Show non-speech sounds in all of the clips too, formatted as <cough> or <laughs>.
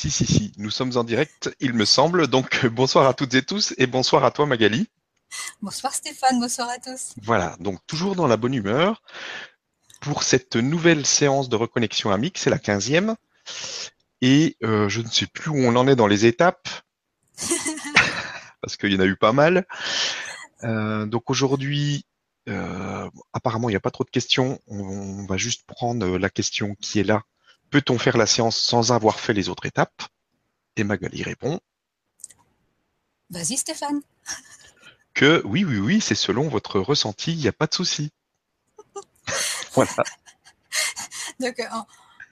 Si, si, si, nous sommes en direct, il me semble. Donc, bonsoir à toutes et tous et bonsoir à toi, Magali. Bonsoir Stéphane, bonsoir à tous. Voilà, donc toujours dans la bonne humeur pour cette nouvelle séance de reconnexion amique, c'est la quinzième. Et euh, je ne sais plus où on en est dans les étapes, <laughs> parce qu'il y en a eu pas mal. Euh, donc aujourd'hui, euh, apparemment, il n'y a pas trop de questions. On, va juste prendre la question qui est là. Peut-on faire la séance sans avoir fait les autres étapes? Et Magali répond. Vas-y Stéphane. <laughs> Que oui, oui, oui, c'est selon votre ressenti, il n'y a pas de souci. <laughs> voilà. Donc,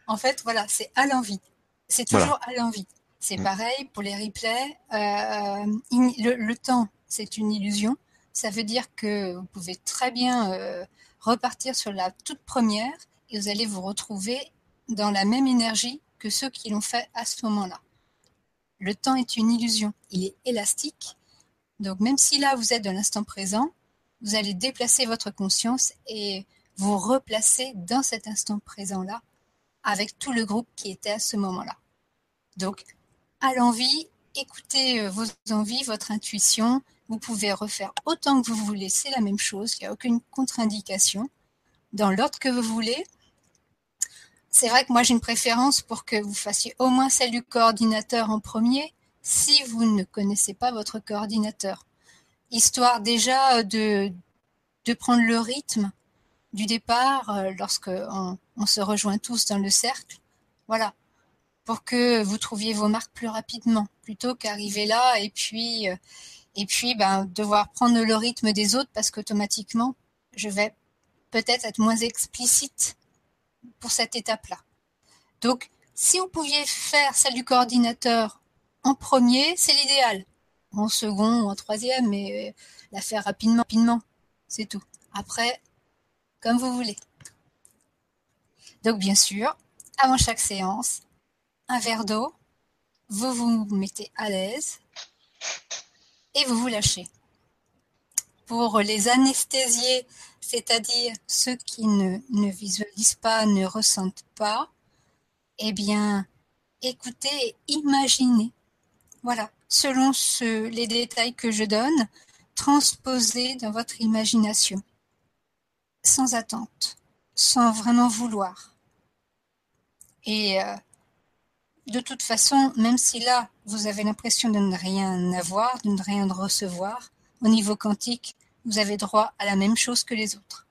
en, fait, voilà, c'est à l'envie. C'est toujours à l'envie. C'est mm. pareil pour les replays. Euh, le, temps, c'est une illusion. Ça veut dire que vous pouvez très bien euh, repartir sur la toute première et vous allez vous retrouver dans la même énergie que ceux qui l'ont fait à ce moment-là. Le temps est une illusion. Il est élastique. Donc même si là vous êtes dans l'instant présent, vous allez déplacer votre conscience et vous replacer dans cet instant présent-là avec tout le groupe qui était à ce moment-là. Donc, à l'envie, écoutez euh, vos envies, votre intuition. Vous pouvez refaire autant que vous voulez, c'est la même chose, il n'y a aucune contre-indication. Dans l'ordre que vous voulez. C'est vrai que moi j'ai une préférence pour que vous fassiez au moins celle du coordinateur en premier, si vous ne connaissez pas votre coordinateur. Histoire déjà de, de prendre le rythme du départ, euh, lorsque on, se rejoint tous dans le cercle, voilà, pour que vous trouviez vos marques plus rapidement, plutôt qu'arriver là et puis euh, et puis ben, devoir prendre le rythme des autres parce qu'automatiquement, je vais peut-être être moins explicite pour cette étape-là. Donc, si vous pouviez faire celle du coordinateur en premier, c'est l'idéal. En second ou en troisième, mais la faire rapidement, rapidement, c'est tout. Après, comme vous voulez. Donc bien sûr, avant chaque séance, un verre d'eau, vous vous mettez à l'aise et vous vous lâchez. Pour les anesthésiés, c'est-à-dire ceux qui ne, ne, visualisent pas, ne ressentent pas, eh bien, écoutez imaginez. Voilà, selon les détails que je donne, transposez dans votre imagination sans attente, sans vraiment vouloir. Et euh, de toute façon, même si là, vous avez l'impression de ne rien avoir, de ne rien recevoir, au niveau quantique, vous avez droit à la même chose que les autres.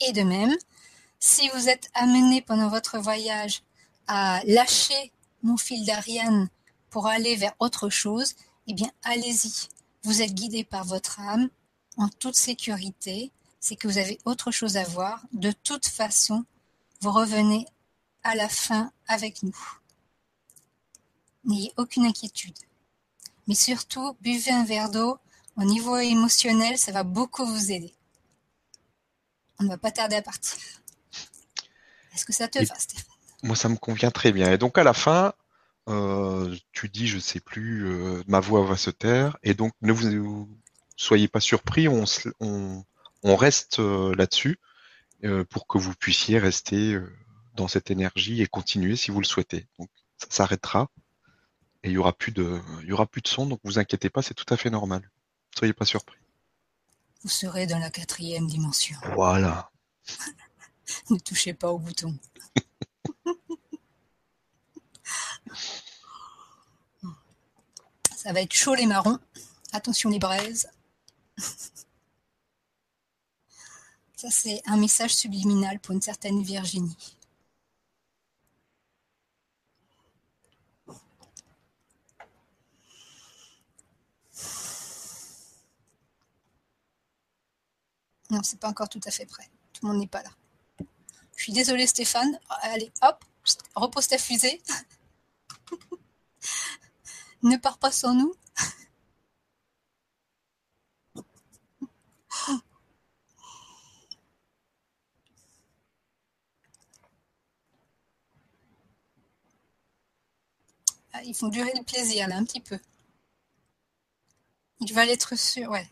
Et de même, si vous êtes amené pendant votre voyage à lâcher mon fil d'Ariane pour aller vers autre chose, eh bien, allez-y. Vous êtes guidé par votre âme en toute sécurité c'est que vous avez autre chose à voir. De toute façon, vous revenez à la fin avec nous. N'ayez aucune inquiétude. Mais surtout, buvez un verre d'eau. Au niveau émotionnel, ça va beaucoup vous aider. On ne va pas tarder à partir. Est-ce que ça te va, Stéphane? Moi, ça me convient très bien. Et donc, à la fin, euh, tu dis, je sais plus, euh, ma voix va se taire. Et donc, ne vous soyez pas surpris, on, on, on reste euh, là-dessus pour que vous puissiez rester dans cette énergie et continuer si vous le souhaitez. Donc ça s'arrêtera et il y aura plus de, il y aura plus de son. Donc vous inquiétez pas, c'est tout à fait normal. Soyez pas surpris. Vous serez dans la quatrième dimension. Voilà. <laughs> ne touchez pas au bouton. <laughs> Ça va être chaud les marrons. Attention les braises. Ça, c'est un message subliminal pour une certaine Virginie. Non, c'est pas encore tout à fait prêt. Tout le monde n'est pas là. Je suis désolée Stéphane. Allez, hop, repose ta fusée. <laughs> ne pars pas sans nous. Ah, ils font durer le plaisir, là, un petit peu. Ils veulent être sûrs. Ouais,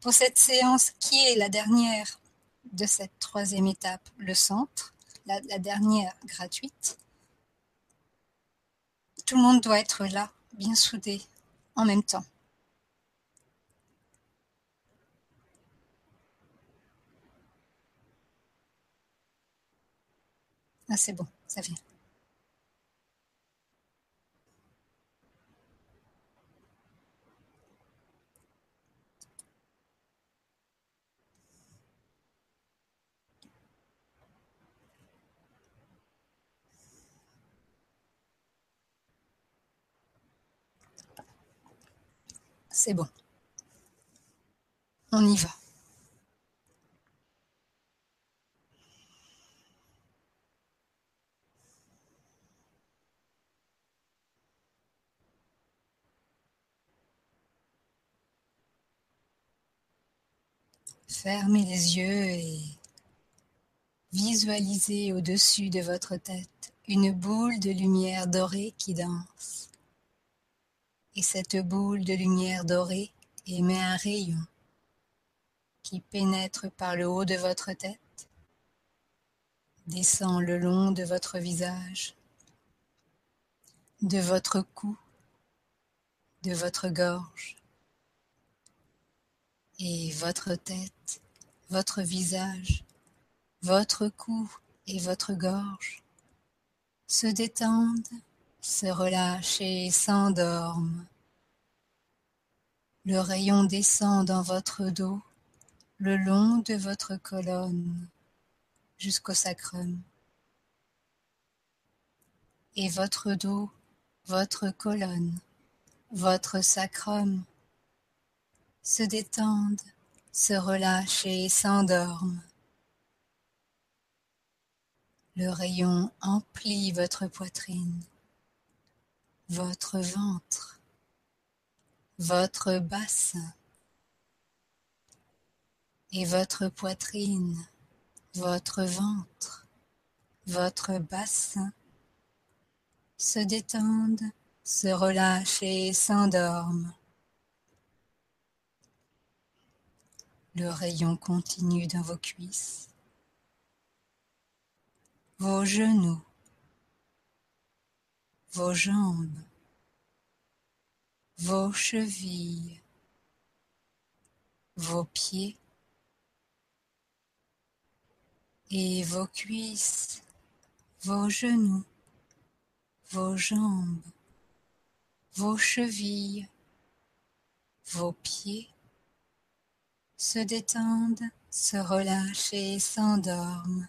pour cette séance qui est la dernière de cette troisième étape, le centre, la, dernière gratuite, tout le monde doit être là, bien soudé, en même temps. Ah, c'est bon, ça vient. C'est bon. On y va. Fermez les yeux et visualisez au-dessus de votre tête une boule de lumière dorée qui danse. Et cette boule de lumière dorée émet un rayon qui pénètre par le haut de votre tête, descend le long de votre visage, de votre cou, de votre gorge, et votre tête, votre visage, votre cou et votre gorge se détendent, se relâchent et s'endorment. Le rayon descend dans votre dos, le long de votre colonne, jusqu'au sacrum. Et votre dos, votre colonne, votre sacrum se détendent, se relâchent et s'endorment. Le rayon emplit votre poitrine, votre ventre, votre bassin et votre poitrine, votre ventre, votre bassin se détendent, se relâchent et s'endorment. Le rayon continue dans vos cuisses, vos genoux, vos jambes, vos chevilles, vos pieds et vos cuisses, vos genoux, vos jambes, vos chevilles, vos pieds se détendent, se relâchent et s'endorment.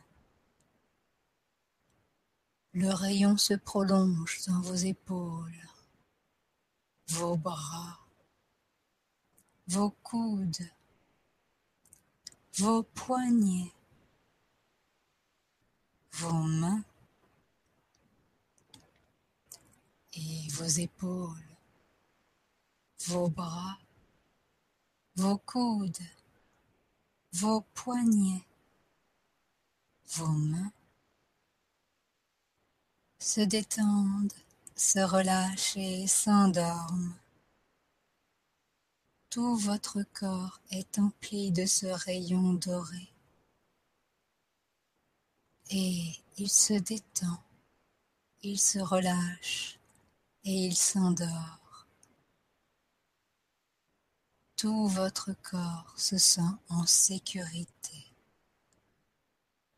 Le rayon se prolonge dans vos épaules, vos bras, vos coudes, vos poignets, vos mains et vos épaules, vos bras, vos coudes, vos poignets, vos mains se détendent, se relâchent et s'endorment. Tout votre corps est empli de ce rayon doré. Et il se détend, il se relâche et il s'endort. Tout votre corps se sent en sécurité,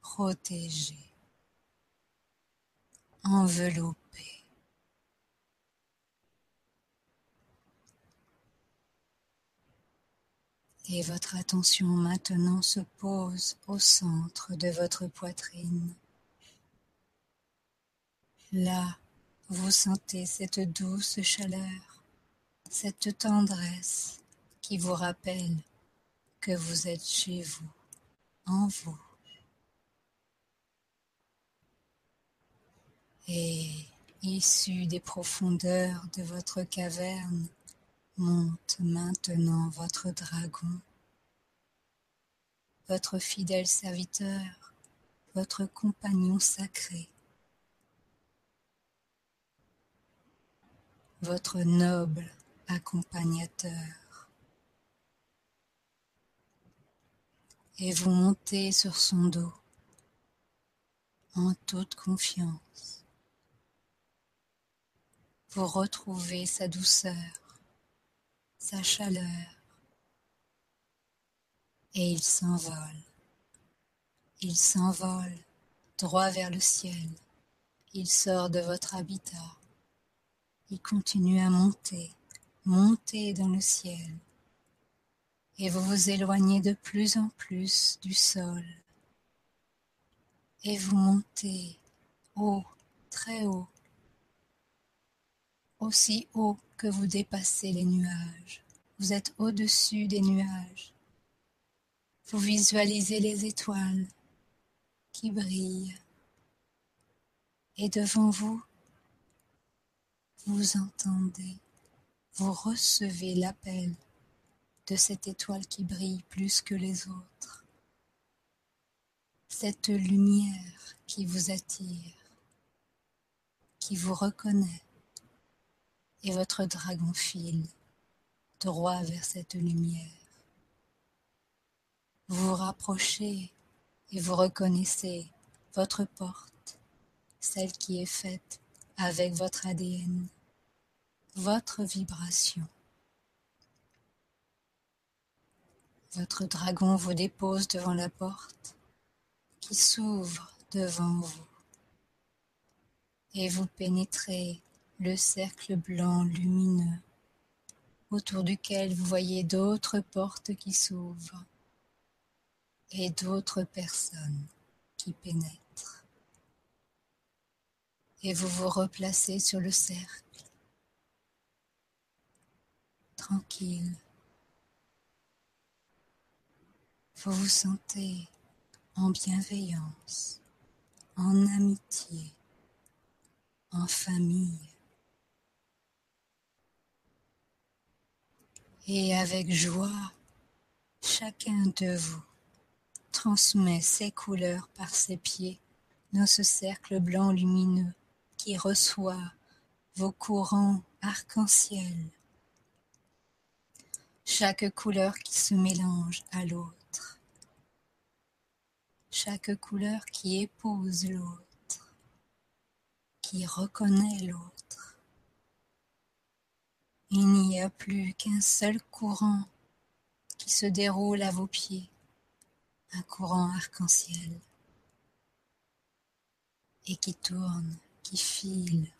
protégé, enveloppé. Et votre attention maintenant se pose au centre de votre poitrine. Là, vous sentez cette douce chaleur, cette tendresse qui vous rappelle que vous êtes chez vous, en vous. Et issu des profondeurs de votre caverne, monte maintenant votre dragon, votre fidèle serviteur, votre compagnon sacré, votre noble accompagnateur. et vous montez sur son dos en toute confiance. Vous retrouvez sa douceur, sa chaleur, et il s'envole. Il s'envole droit vers le ciel. Il sort de votre habitat. Il continue à monter, monter dans le ciel. Et vous vous éloignez de plus en plus du sol. Et vous montez haut, très haut, aussi haut que vous dépassez les nuages. Vous êtes au-dessus des nuages. Vous visualisez les étoiles qui brillent. Et devant vous, vous entendez, vous recevez l'appel de cette étoile qui brille plus que les autres. Cette lumière qui vous attire, qui vous reconnaît et votre dragon file droit vers cette lumière. Vous vous rapprochez et vous reconnaissez votre porte, celle qui est faite avec votre ADN, votre vibration. Votre dragon vous dépose devant la porte qui s'ouvre devant vous et vous pénétrez le cercle blanc lumineux autour duquel vous voyez d'autres portes qui s'ouvrent et d'autres personnes qui pénètrent. Et vous vous replacez sur le cercle, tranquille. Vous vous sentez en bienveillance, en amitié, en famille. Et avec joie, chacun de vous transmet ses couleurs par ses pieds dans ce cercle blanc lumineux qui reçoit vos courants arc-en-ciel. Chaque couleur qui se mélange à l'autre. Chaque couleur qui épouse l'autre, qui reconnaît l'autre. Il n'y a plus qu'un seul courant qui se déroule à vos pieds, un courant arc-en-ciel, et qui tourne, qui file.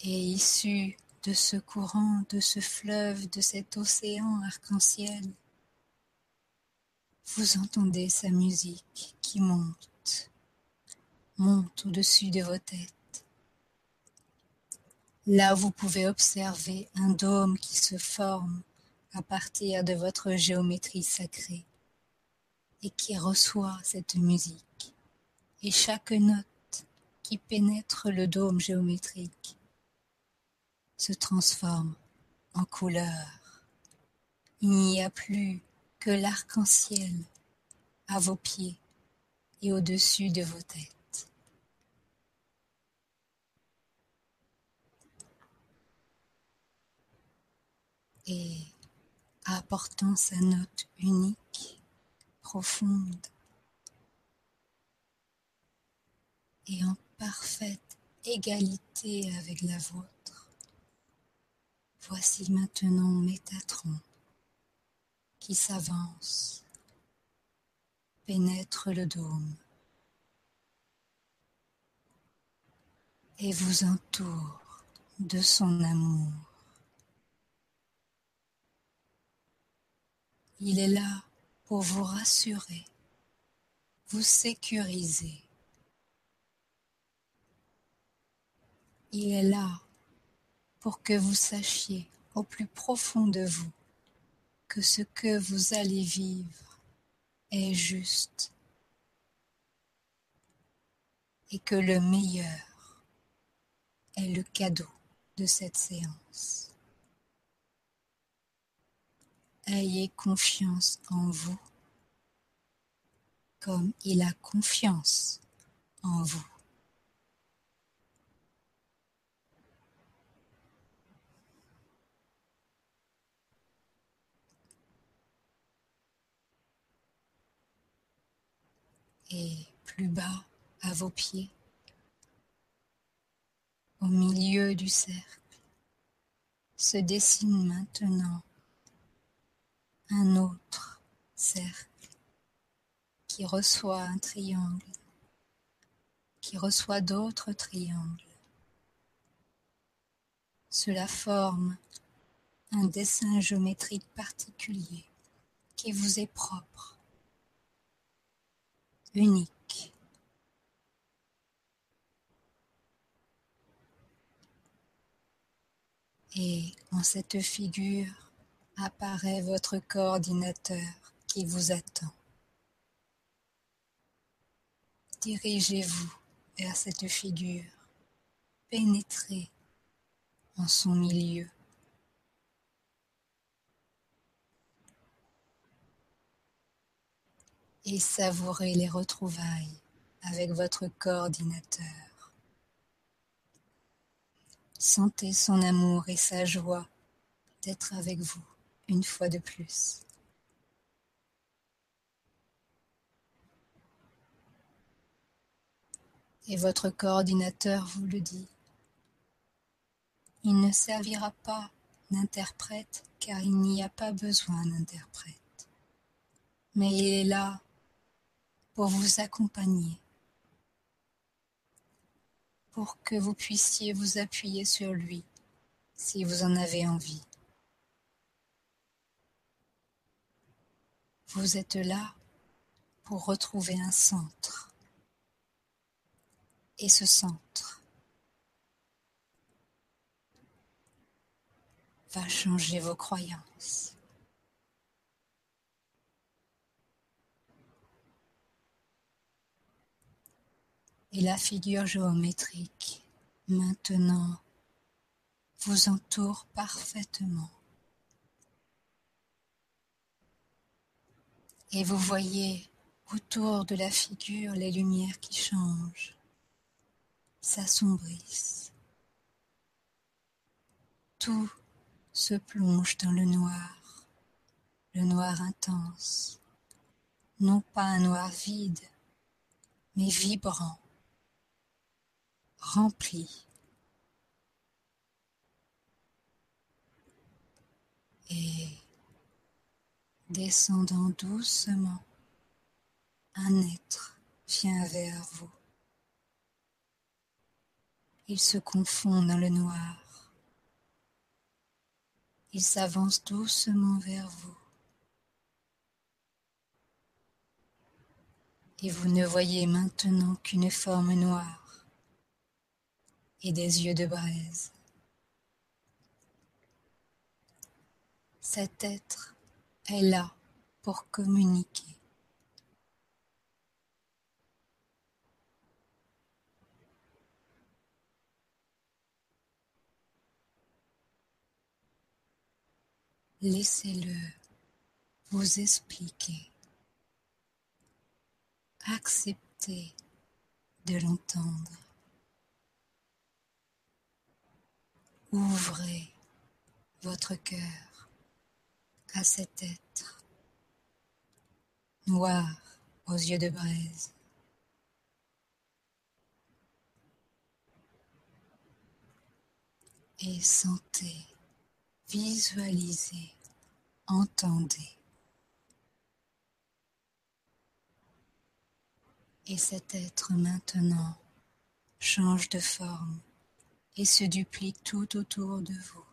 Et issu de ce courant, de ce fleuve, de cet océan arc-en-ciel, vous entendez sa musique qui monte, monte au-dessus de vos têtes Là, vous pouvez observer un dôme qui se forme à partir de votre géométrie sacrée et qui reçoit cette musique. Et chaque note qui pénètre le dôme géométrique se transforme en couleur. Il n'y a plus que l'arc-en-ciel à vos pieds et au-dessus de vos têtes. Et apportant sa note unique, profonde et en parfaite égalité avec la vôtre. Voici maintenant Métatron qui s'avance, pénètre le dôme et vous entoure de son amour. Il est là pour vous rassurer, vous sécuriser. Il est là pour que vous sachiez au plus profond de vous que ce que vous allez vivre est juste et que le meilleur est le cadeau de cette séance. Ayez confiance en vous comme il a confiance en vous. Et plus bas à vos pieds, Au milieu du cercle se dessine maintenant un autre cercle qui reçoit un triangle, qui reçoit d'autres triangles. Cela forme un dessin géométrique particulier qui vous est propre, unique. Et en cette figure apparaît votre coordinateur qui vous attend. Dirigez-vous vers cette figure, pénétrez en son milieu. et savourez les retrouvailles avec votre coordinateur. Sentez son amour et sa joie d'être avec vous une fois de plus. Et votre coordinateur vous le dit. Il ne servira pas d'interprète car il n'y a pas besoin d'interprète. Mais il est là pour vous accompagner, pour que vous puissiez vous appuyer sur lui si vous en avez envie. Vous êtes là pour retrouver un centre. Et ce centre va changer vos croyances. et la figure géométrique maintenant vous entoure parfaitement. Et vous voyez autour de la figure les lumières qui changent, s'assombrissent. Tout se plonge dans le noir, le noir intense, non pas un noir vide, mais vibrant, rempli. Et descendant doucement, un être vient vers vous. Il se confond dans le noir. Il s'avance doucement vers vous. Et vous ne voyez maintenant qu'une forme noire et des yeux de braise. Cet être est là pour communiquer. Laissez-le vous expliquer. Acceptez de l'entendre. Ouvrez votre cœur à cet être noir aux yeux de braise. Et sentez, visualisez, entendez. Et cet être maintenant change de forme et se duplique tout autour de vous.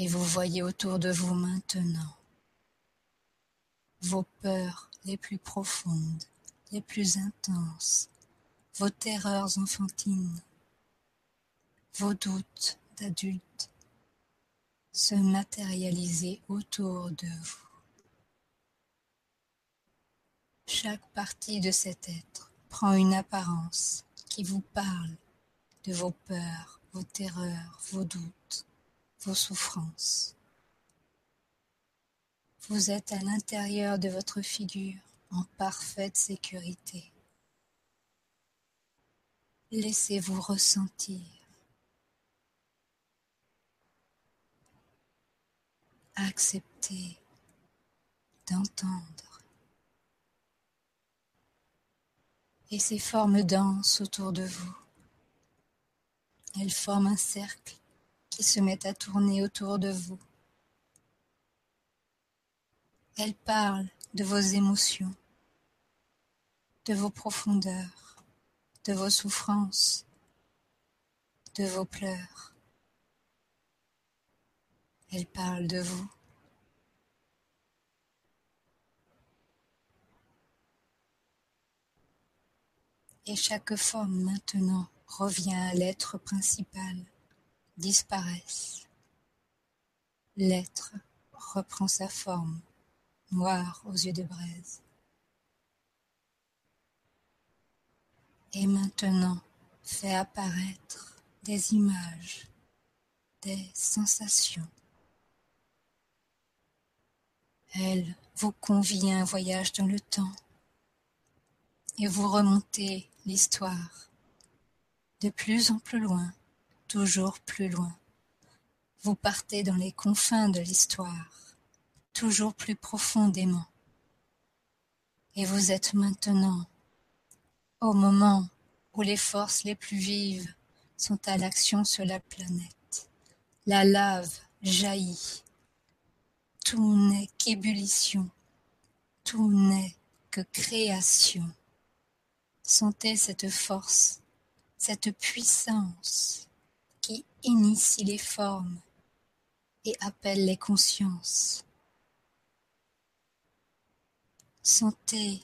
Et vous voyez autour de vous maintenant vos peurs les plus profondes, les plus intenses, vos terreurs enfantines, vos doutes d'adultes se matérialiser autour de vous. Chaque partie de cet être prend une apparence qui vous parle de vos peurs, vos terreurs, vos doutes, vos souffrances. Vous êtes à l'intérieur de votre figure en parfaite sécurité. Laissez-vous ressentir. Acceptez d'entendre Et ces formes dansent autour de vous. Elles forment un cercle se met à tourner autour de vous. Elles parlent de vos émotions, de vos profondeurs, de vos souffrances, de vos pleurs. Elles parlent de vous. Et chaque forme maintenant revient à l'être principal, disparaissent. L'être reprend sa forme, noir aux yeux de braise. Et maintenant fait apparaître des images, des sensations. Elle vous convie à un voyage dans le temps et vous remontez l'histoire de plus en plus loin, toujours plus loin. Vous partez dans les confins de l'histoire, toujours plus profondément. Et vous êtes maintenant au moment où les forces les plus vives sont à l'action sur la planète. La lave jaillit. Tout n'est qu'ébullition. Tout n'est que création. Sentez cette force cette puissance qui initie les formes et appelle les consciences. Sentez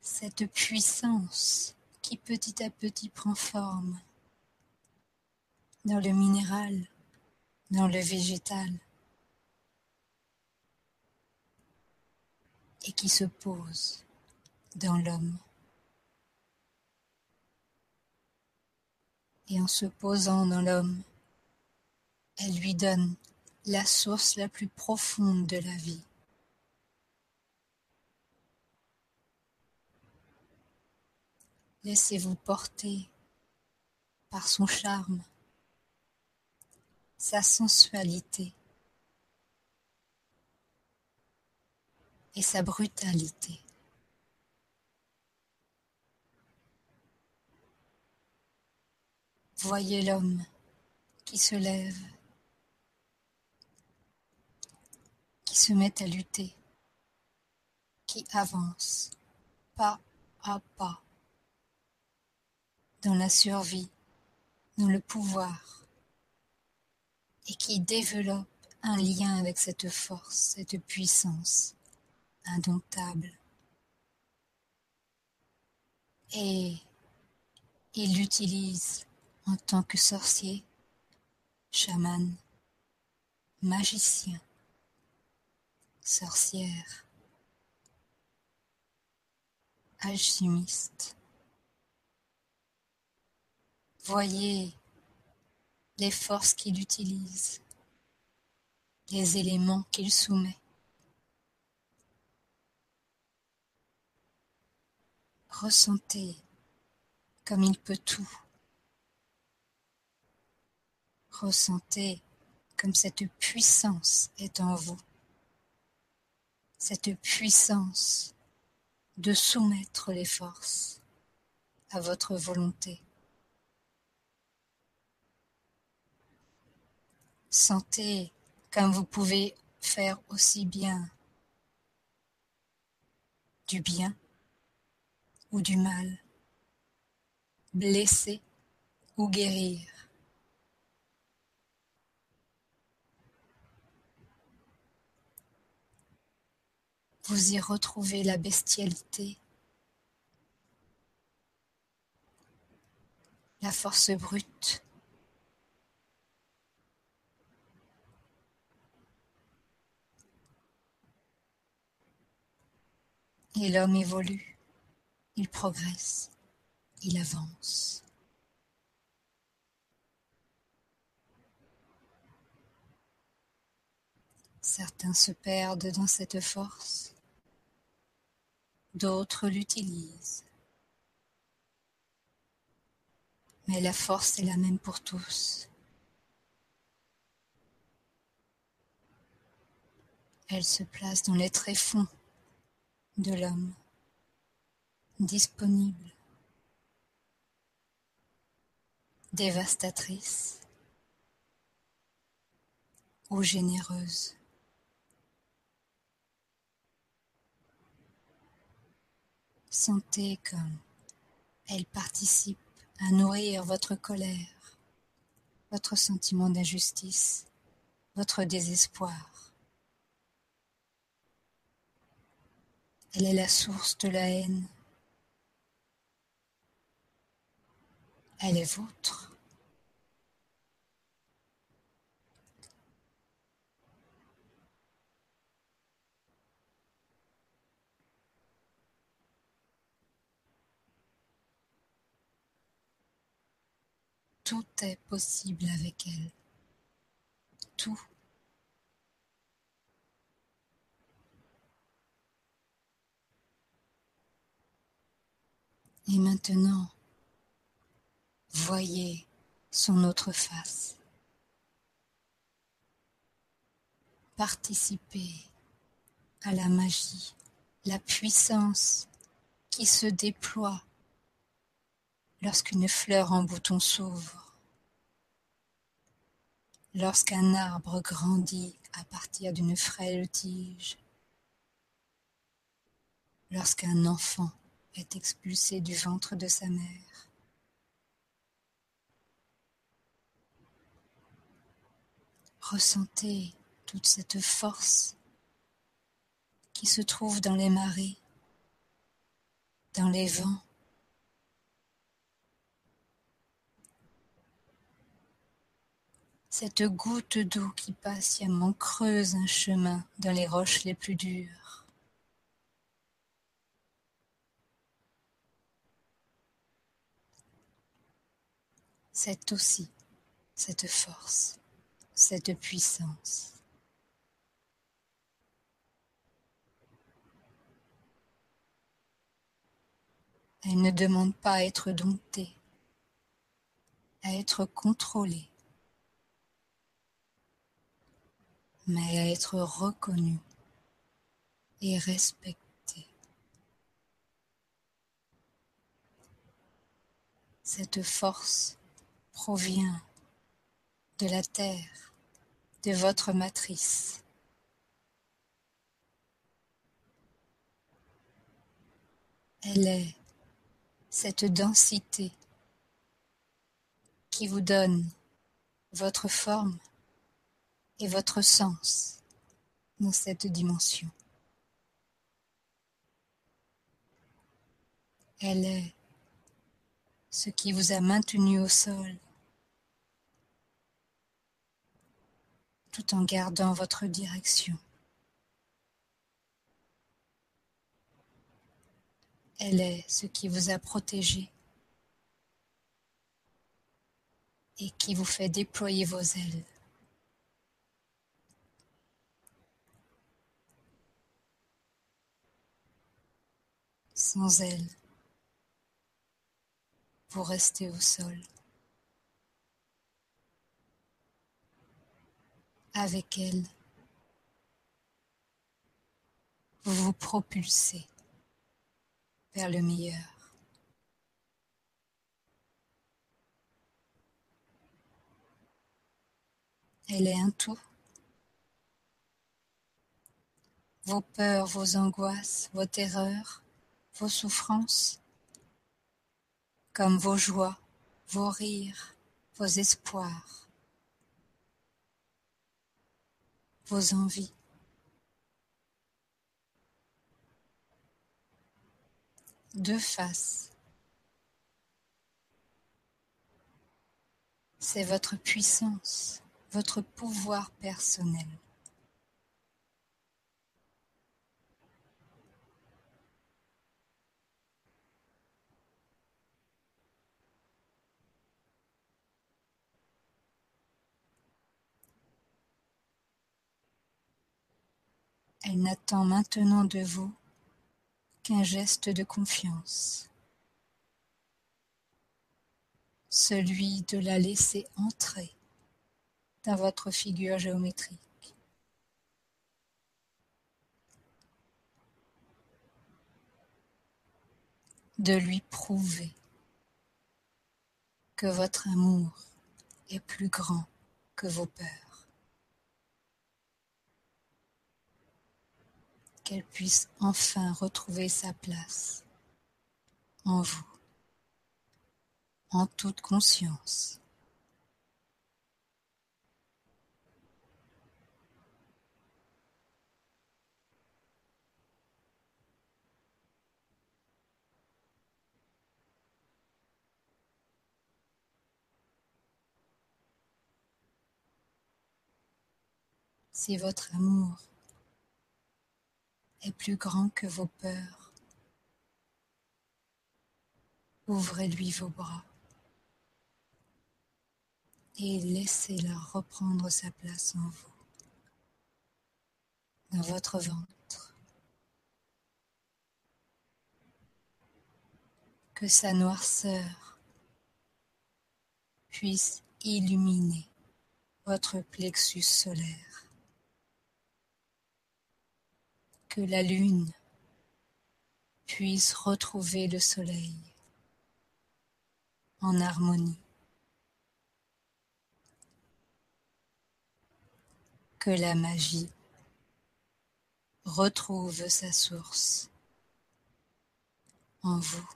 cette puissance qui petit à petit prend forme dans le minéral, dans le végétal, et qui se pose dans l'homme. Et en se posant dans l'homme, elle lui donne la source la plus profonde de la vie. Laissez-vous porter par son charme, sa sensualité et sa brutalité. Voyez l'homme qui se lève, qui se met à lutter, qui avance pas à pas dans la survie, dans le pouvoir, et qui développe un lien avec cette force, cette puissance indomptable. Et il l'utilise en tant que sorcier, chaman, magicien, sorcière, alchimiste. Voyez les forces qu'il utilise, les éléments qu'il soumet. Ressentez comme il peut tout Ressentez comme cette puissance est en vous. Cette puissance de soumettre les forces à votre volonté. Sentez comme vous pouvez faire aussi bien du bien ou du mal, blesser ou guérir. Vous y retrouvez la bestialité, la force brute. Et l'homme évolue, il progresse, il avance. Certains se perdent dans cette force, d'autres l'utilisent. Mais la force est la même pour tous. Elle se place dans les tréfonds de l'homme, disponible, dévastatrice ou généreuse. Sentez comme elle participe à nourrir votre colère, votre sentiment d'injustice, votre désespoir. Elle est la source de la haine. Elle est vôtre. Tout est possible avec elle. Tout. Et maintenant, voyez son autre face. Participez à la magie, la puissance qui se déploie lorsqu'une fleur en bouton s'ouvre, lorsqu'un arbre grandit à partir d'une frêle tige, lorsqu'un enfant est expulsé du ventre de sa mère. Ressentez toute cette force qui se trouve dans les marées, dans les vents, Cette goutte d'eau qui patiemment creuse un chemin dans les roches les plus dures. C'est aussi cette force, cette puissance. Elle ne demande pas à être domptée, à être contrôlée. Mais à être reconnu et respecté. Cette force provient de la terre, de votre matrice. Elle est cette densité qui vous donne votre forme et votre sens dans cette dimension. Elle est ce qui vous a maintenu au sol tout en gardant votre direction. Elle est ce qui vous a protégé et qui vous fait déployer vos ailes. Sans elle, vous restez au sol. Avec elle, vous vous propulsez vers le meilleur. Elle est un tout. Vos peurs, vos angoisses, vos terreurs, vos souffrances, comme vos joies, vos rires, vos espoirs, vos envies. Deux faces. C'est votre puissance, votre pouvoir personnel. Elle n'attend maintenant de vous qu'un geste de confiance, celui de la laisser entrer dans votre figure géométrique. de lui prouver que votre amour est plus grand que vos peurs. Qu'elle puisse enfin retrouver sa place en vous, en toute conscience. si votre amour est plus grand que vos peurs, ouvrez-lui vos bras et laissez-la reprendre sa place en vous, dans votre ventre. Que sa noirceur puisse illuminer votre plexus solaire. Que la lune puisse retrouver le soleil en harmonie. Que la magie retrouve sa source en vous.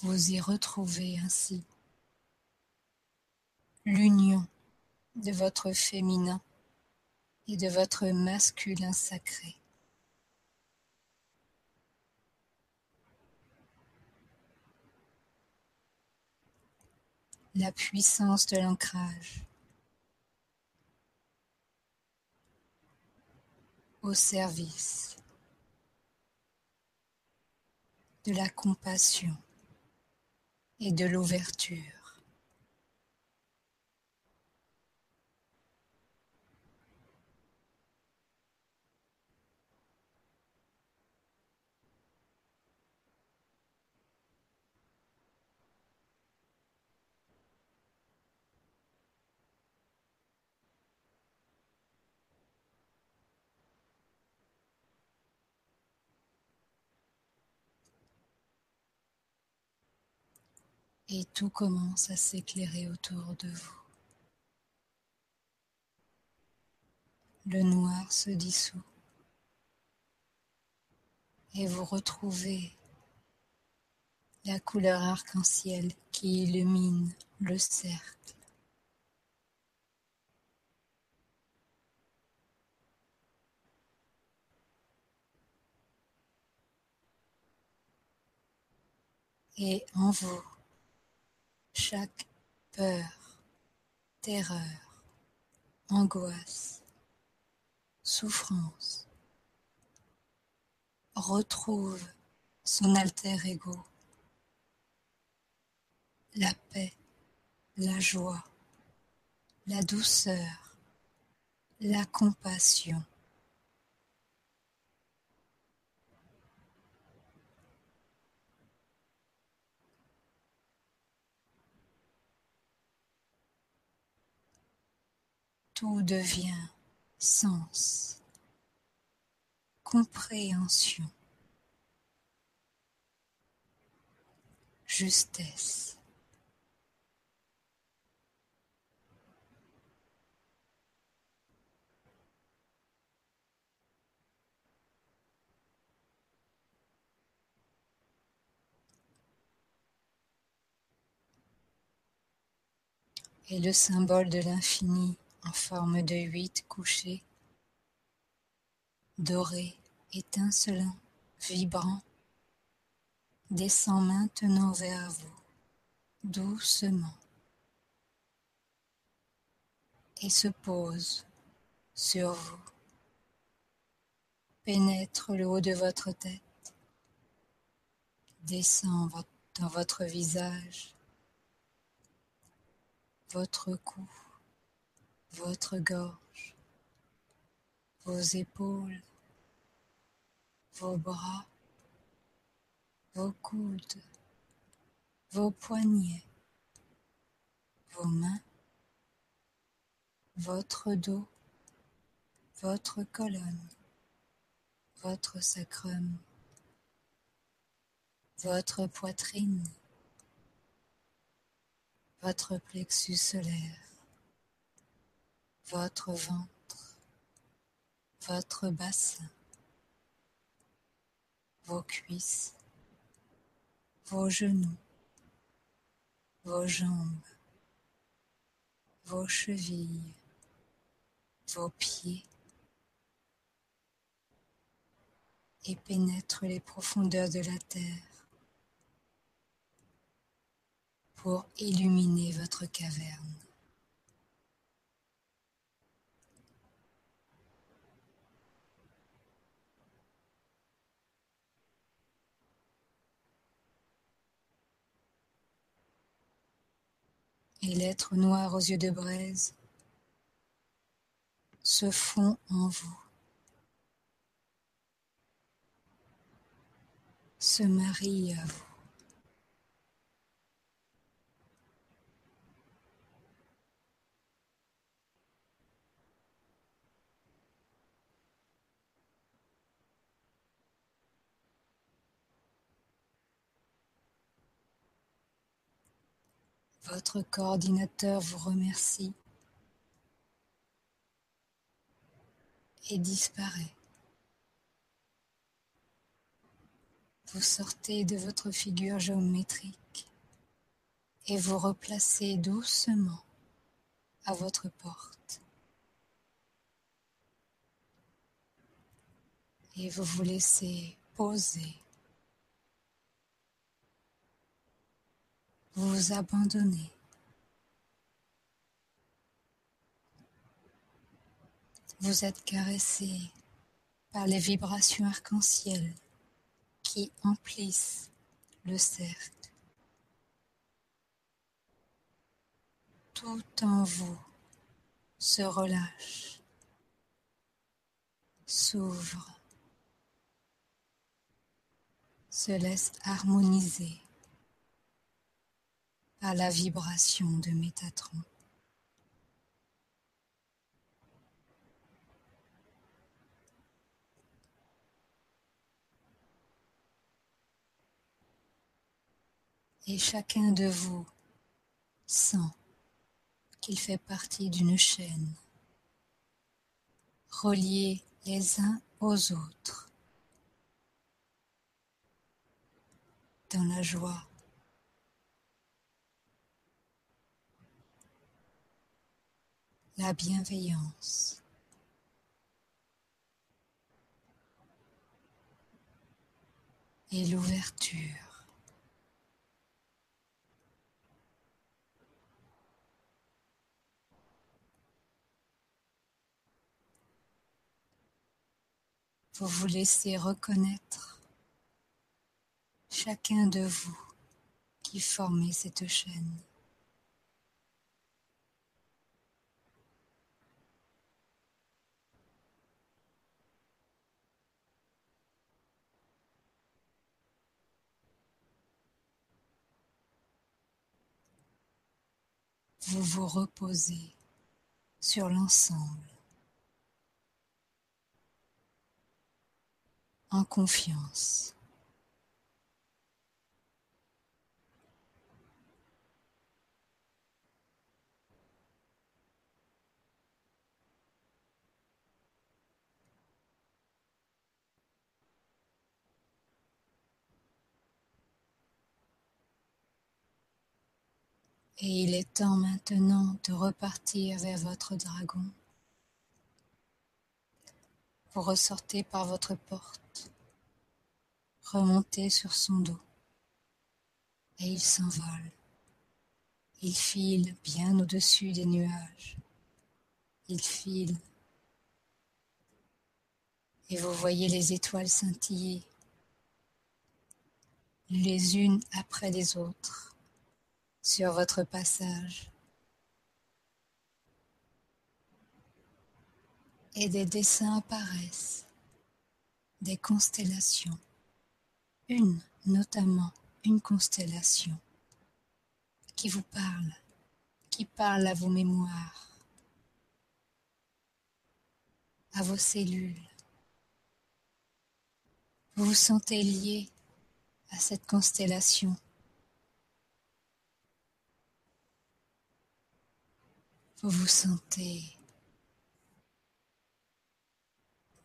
Vous y retrouvez ainsi. L'union de votre féminin et de votre masculin sacré. La puissance de l'ancrage. Au service de la compassion et de l'ouverture. Et tout commence à s'éclairer autour de vous. Le noir se dissout et vous retrouvez la couleur arc-en-ciel qui illumine le cercle. Et en vous, chaque peur, terreur, angoisse, souffrance retrouve son alter ego, la paix, la joie, la douceur, la compassion. Tout devient sens, compréhension, justesse. Et le symbole de l'infini en forme de huit couchés, doré, étincelant, vibrant, descend maintenant vers vous, doucement, et se pose sur vous. pénètre le haut de votre tête, descend dans votre visage, votre cou, votre gorge, vos épaules, vos bras, vos coudes, vos poignets, vos mains, votre dos, votre colonne, votre sacrum, votre poitrine, votre plexus solaire, votre ventre, votre bassin, vos cuisses, vos genoux, vos jambes, vos chevilles, vos pieds, et pénètre les profondeurs de la terre pour illuminer votre caverne. Et l'être noir aux yeux de braise se fond en vous. se marie à vous. Votre coordinateur vous remercie et disparaît. Vous sortez de votre figure géométrique et vous replacez doucement à votre porte. Et vous vous laissez poser. Vous abandonnez. Vous êtes caressé par les vibrations arc-en-ciel qui emplissent le cercle. Tout en vous se relâche, s'ouvre, se laisse harmoniser par la vibration de Métatron. Et chacun de vous sent qu'il fait partie d'une chaîne, reliée les uns aux autres, dans la joie. La bienveillance. et l'ouverture. Vous vous laissez reconnaître chacun de vous qui formez cette chaîne. Vous vous reposez sur l'ensemble. en confiance. Et il est temps maintenant de repartir vers votre dragon. Vous ressortez par votre porte, remontez sur son dos, et il s'envole. Il file bien au-dessus des nuages. Il file. Et vous voyez les étoiles scintiller les unes après les autres sur votre passage. Et des dessins apparaissent, des constellations, une notamment, une constellation qui vous parle, qui parle à vos mémoires, à vos cellules. Vous vous sentez lié à cette constellation. Vous vous sentez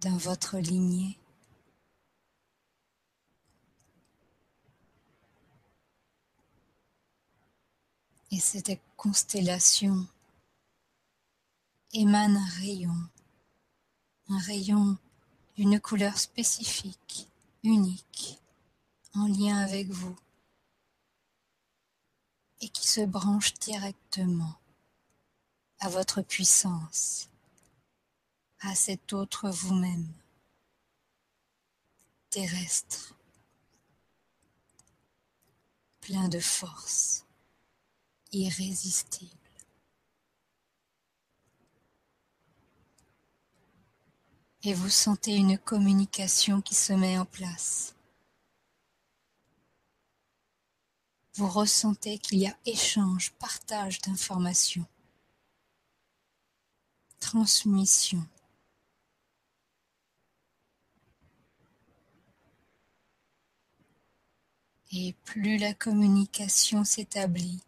dans votre lignée. Et cette constellation émane un rayon, un rayon d'une couleur spécifique, unique, en lien avec vous et qui se branche directement à votre puissance, à cet autre vous-même, terrestre, plein de force, irrésistible. Et vous sentez une communication qui se met en place vous ressentez qu'il y a échange, partage d'informations, Et plus la communication s'établit,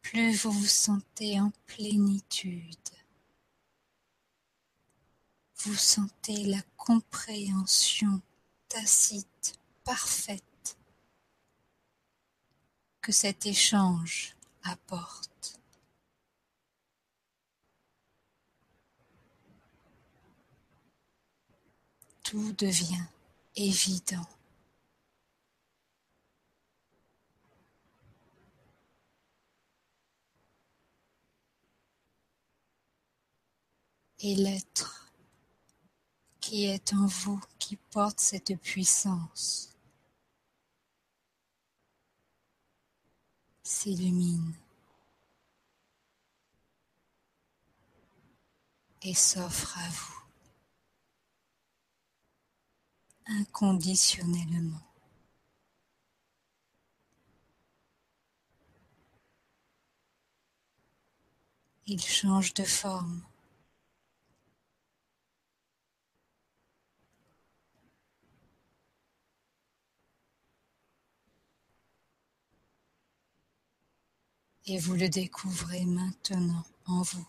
plus vous vous sentez en plénitude. Vous sentez la compréhension tacite, parfaite que cet échange apporte. Tout devient évident. Et l'être qui est en vous, qui porte cette puissance, s'illumine et s'offre à vous inconditionnellement. Il change de forme. et vous le découvrez maintenant en vous,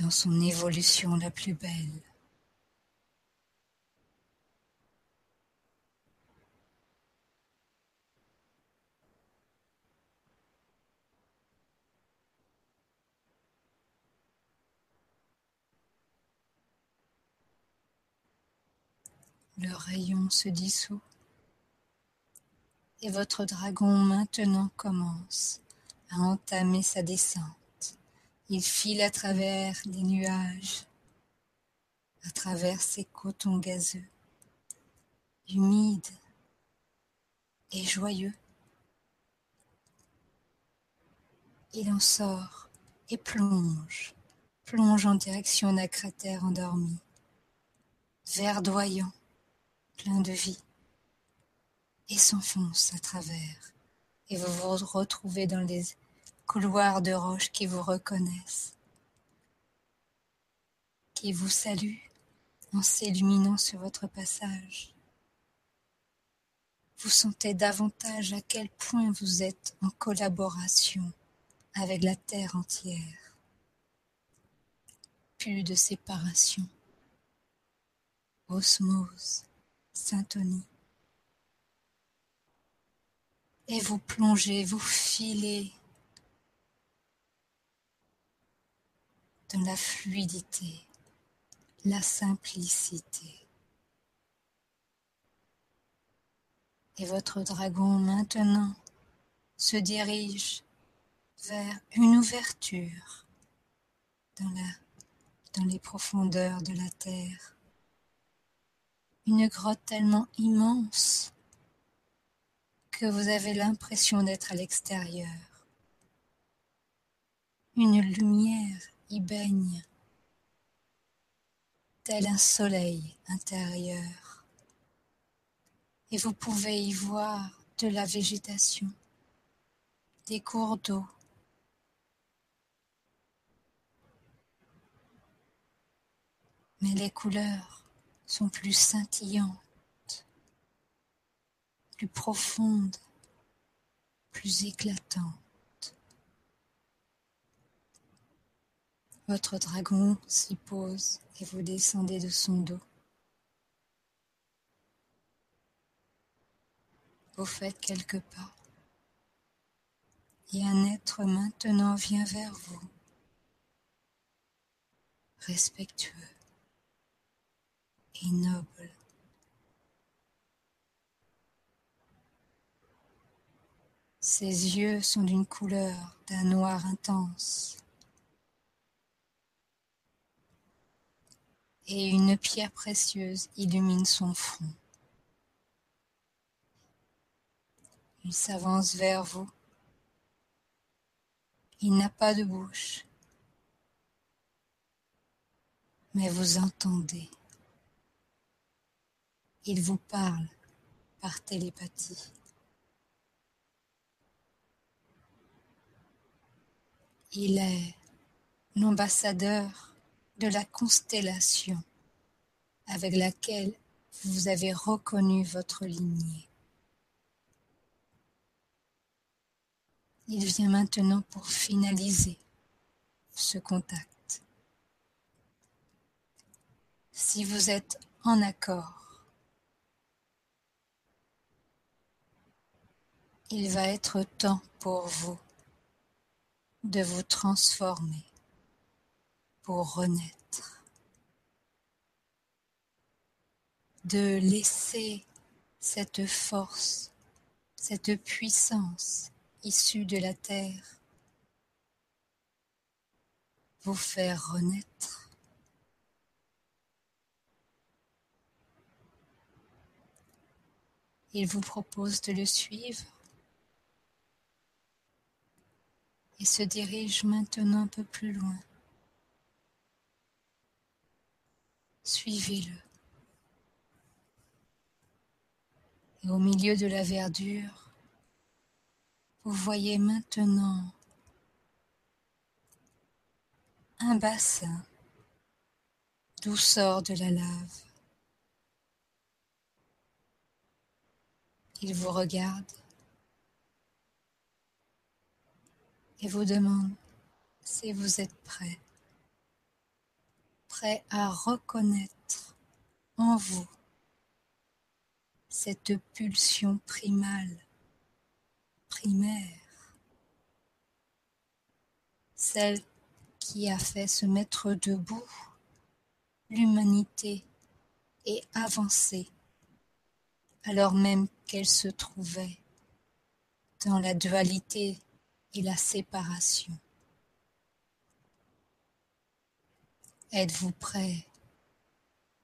dans son évolution la plus belle. Le rayon se dissout et votre dragon maintenant commence à entamer sa descente. Il file à travers les nuages, à travers ces cotons gazeux, humides et joyeux. Il en sort et plonge, plonge en direction d'un cratère endormi, verdoyant, plein de vie. Et s'enfonce à travers, et vous vous retrouvez dans les couloirs de roches qui vous reconnaissent, qui vous saluent en s'illuminant sur votre passage. Vous sentez davantage à quel point vous êtes en collaboration avec la terre entière. Plus de séparation, osmose, et vous plongez, vous filez dans la fluidité, la simplicité. Et votre dragon maintenant se dirige vers une ouverture dans les profondeurs de la terre. Une grotte tellement immense que vous avez l'impression d'être à l'extérieur. Une lumière y baigne, tel un soleil intérieur. Et vous pouvez y voir de la végétation, des cours d'eau, mais les couleurs sont plus scintillantes, plus profondes, plus éclatantes. Votre dragon s'y pose et vous descendez de son dos. Vous faites quelques pas et un être maintenant vient vers vous, respectueux et noble. Ses yeux sont d'une couleur d'un noir intense. Et une pierre précieuse illumine son front. Il s'avance vers vous. Il n'a pas de bouche, mais vous entendez. Il vous parle par télépathie. Il est l'ambassadeur de la constellation avec laquelle vous avez reconnu votre lignée. Il vient maintenant pour finaliser ce contact. Si vous êtes en accord, Il va être temps pour vous de vous transformer pour renaître, de laisser cette force, cette puissance issue de la terre vous faire renaître. Il vous propose de le suivre et se dirige maintenant un peu plus loin. Suivez-le. Et au milieu de la verdure, vous voyez maintenant un bassin d'où sort de la lave. Il vous regarde et vous demande si vous êtes prêt, prêt à reconnaître en vous cette pulsion primale, primaire, celle qui a fait se mettre debout l'humanité et avancer alors même qu'elle se trouvait dans la dualité et la séparation. Êtes-vous prêt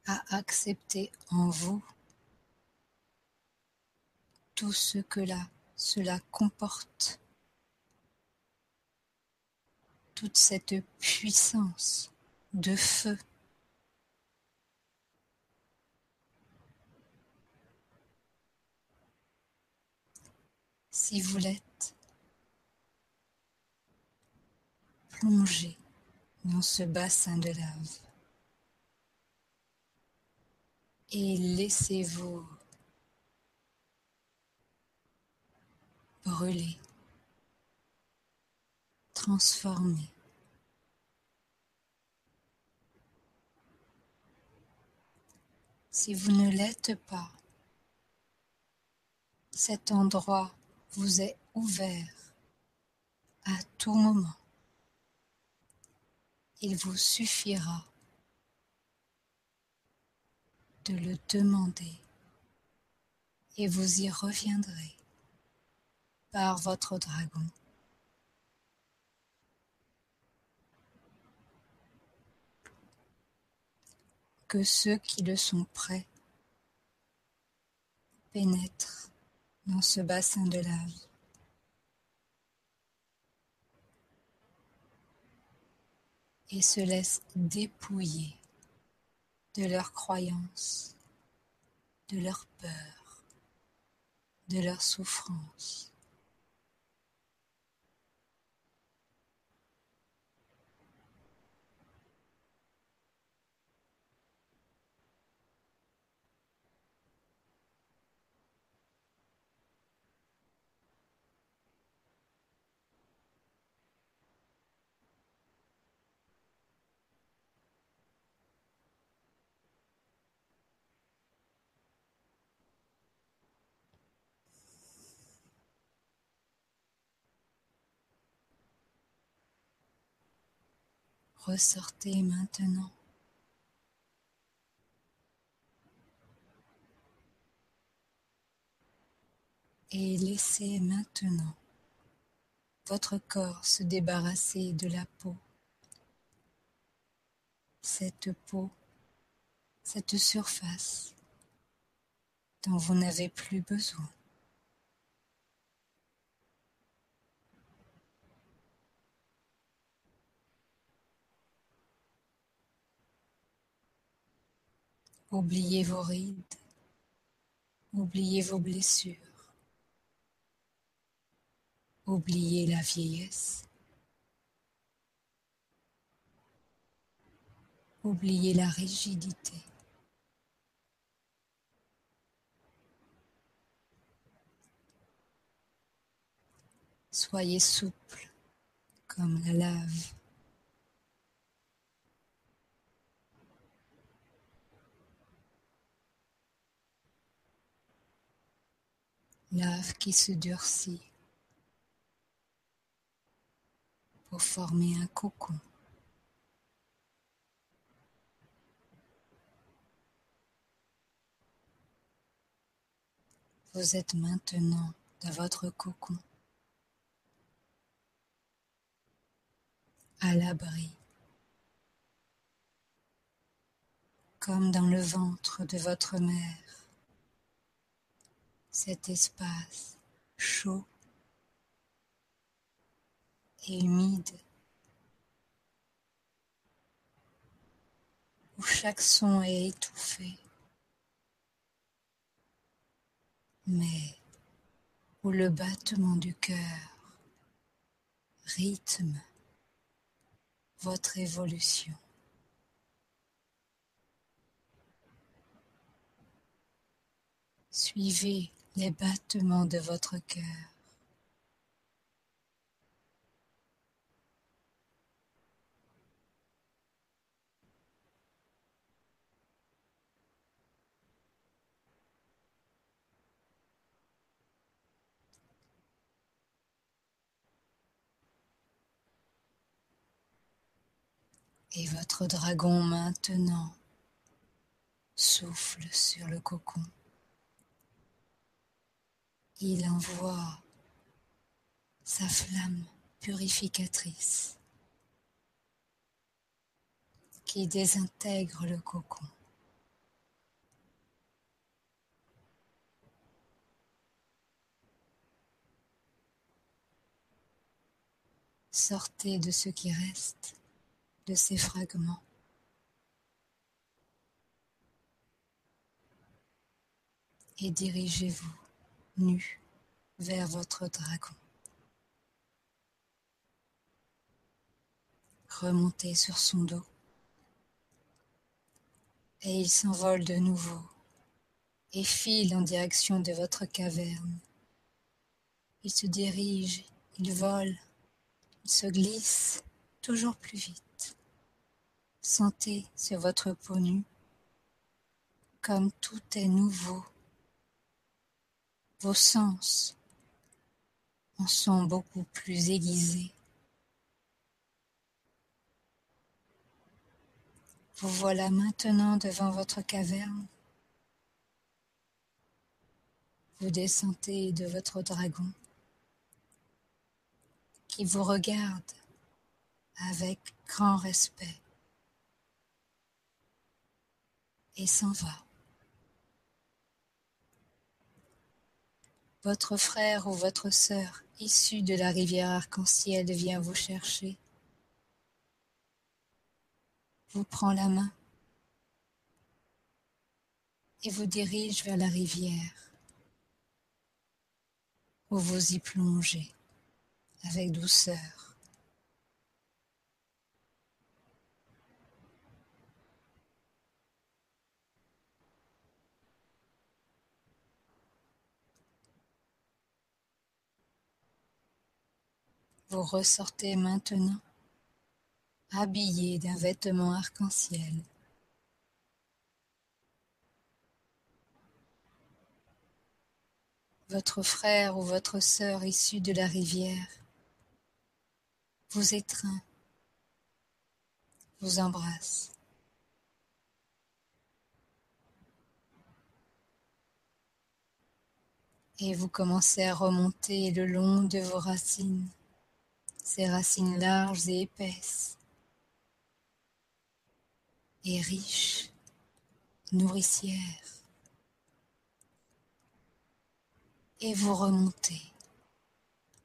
à accepter en vous tout ce que là, cela comporte, toute cette puissance de feu si vous l'êtes, plongez dans ce bassin de lave et laissez-vous brûler, transformer. Si vous ne l'êtes pas, cet endroit vous est ouvert à tout moment il vous suffira de le demander et vous y reviendrez par votre dragon. que ceux qui le sont prêts pénètrent dans ce bassin de lave. Et se laissent dépouiller de leurs croyances, de leurs peurs, de leurs souffrances. Ressortez maintenant. Et laissez maintenant votre corps se débarrasser de la peau. Cette peau, cette surface dont vous n'avez plus besoin. Oubliez vos rides, oubliez vos blessures, oubliez la vieillesse, oubliez la rigidité. Soyez souple comme la lave. Lave qui se durcit pour former un cocon. Vous êtes maintenant dans votre cocon, à l'abri, comme dans le ventre de votre mère cet espace chaud et humide où chaque son est étouffé, mais où le battement du cœur rythme votre évolution. Suivez les battements de votre cœur. Et votre dragon maintenant souffle sur le cocon il envoie sa flamme purificatrice qui désintègre le cocon. Sortez de ce qui reste de ces fragments. Et dirigez-vous nu vers votre dragon. Remontez sur son dos et il s'envole de nouveau et file en direction de votre caverne. Il se dirige, il vole, il se glisse toujours plus vite. Sentez sur votre peau nue comme tout est nouveau vos sens en sont beaucoup plus aiguisés. Vous voilà maintenant devant votre caverne. Vous descendez de votre dragon qui vous regarde avec grand respect. et s'en va. Votre frère ou votre sœur issu de la rivière arc-en-ciel vient vous chercher, vous prend la main et vous dirige vers la rivière où vous y plongez avec douceur. Vous ressortez maintenant habillé d'un vêtement arc-en-ciel. Votre frère ou votre sœur issu de la rivière vous étreint, vous embrasse. Et vous commencez à remonter le long de vos racines ses racines larges et épaisses, et riches, nourricières. Et vous remontez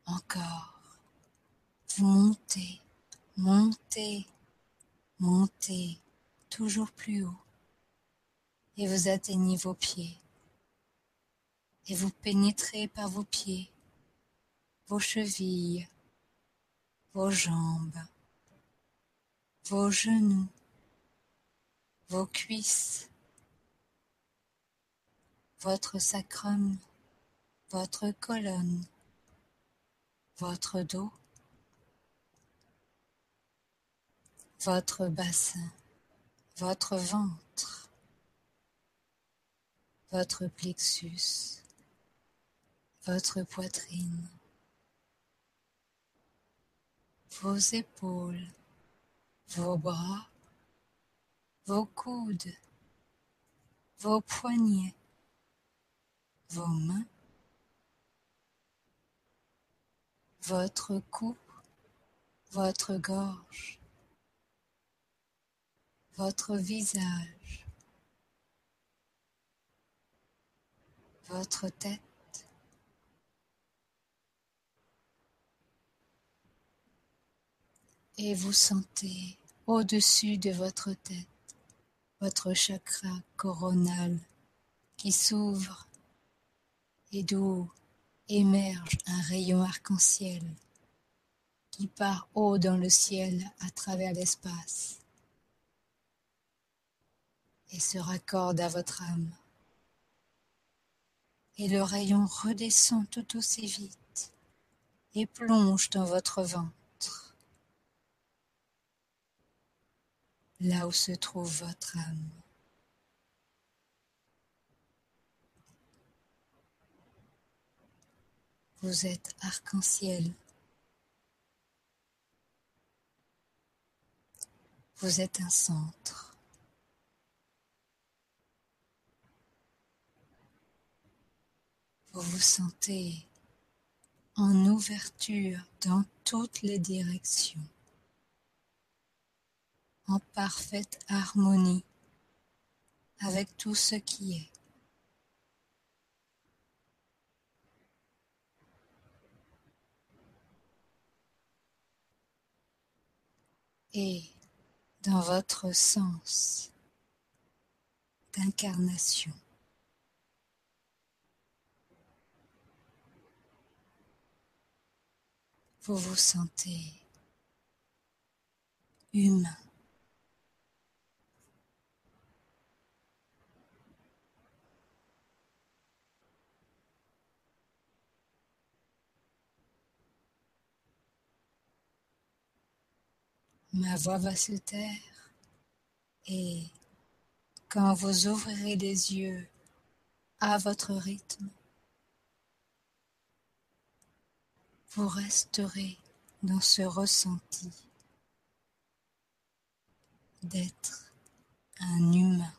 encore, vous montez, montez, montez, toujours plus haut, et vous atteignez vos pieds, et vous pénétrez par vos pieds, vos chevilles, vos jambes, vos genoux, vos cuisses, votre sacrum, votre colonne, votre dos, votre bassin, votre ventre, votre plexus, votre poitrine vos épaules, vos bras, vos coudes, vos poignets, vos mains, votre cou, votre gorge, votre visage, votre tête, et vous sentez au-dessus de votre tête votre chakra coronal qui s'ouvre et d'où émerge un rayon arc-en-ciel qui part haut dans le ciel à travers l'espace et se raccorde à votre âme. Et le rayon redescend tout aussi vite et plonge dans votre ventre là où se trouve votre âme. Vous êtes arc-en-ciel. Vous êtes un centre. Vous vous sentez en ouverture dans toutes les directions en parfaite harmonie avec tout ce qui est. Et dans votre sens d'incarnation. Vous vous sentez humain. Ma voix va se taire et quand vous ouvrirez les yeux à votre rythme, vous resterez dans ce ressenti d'être un humain.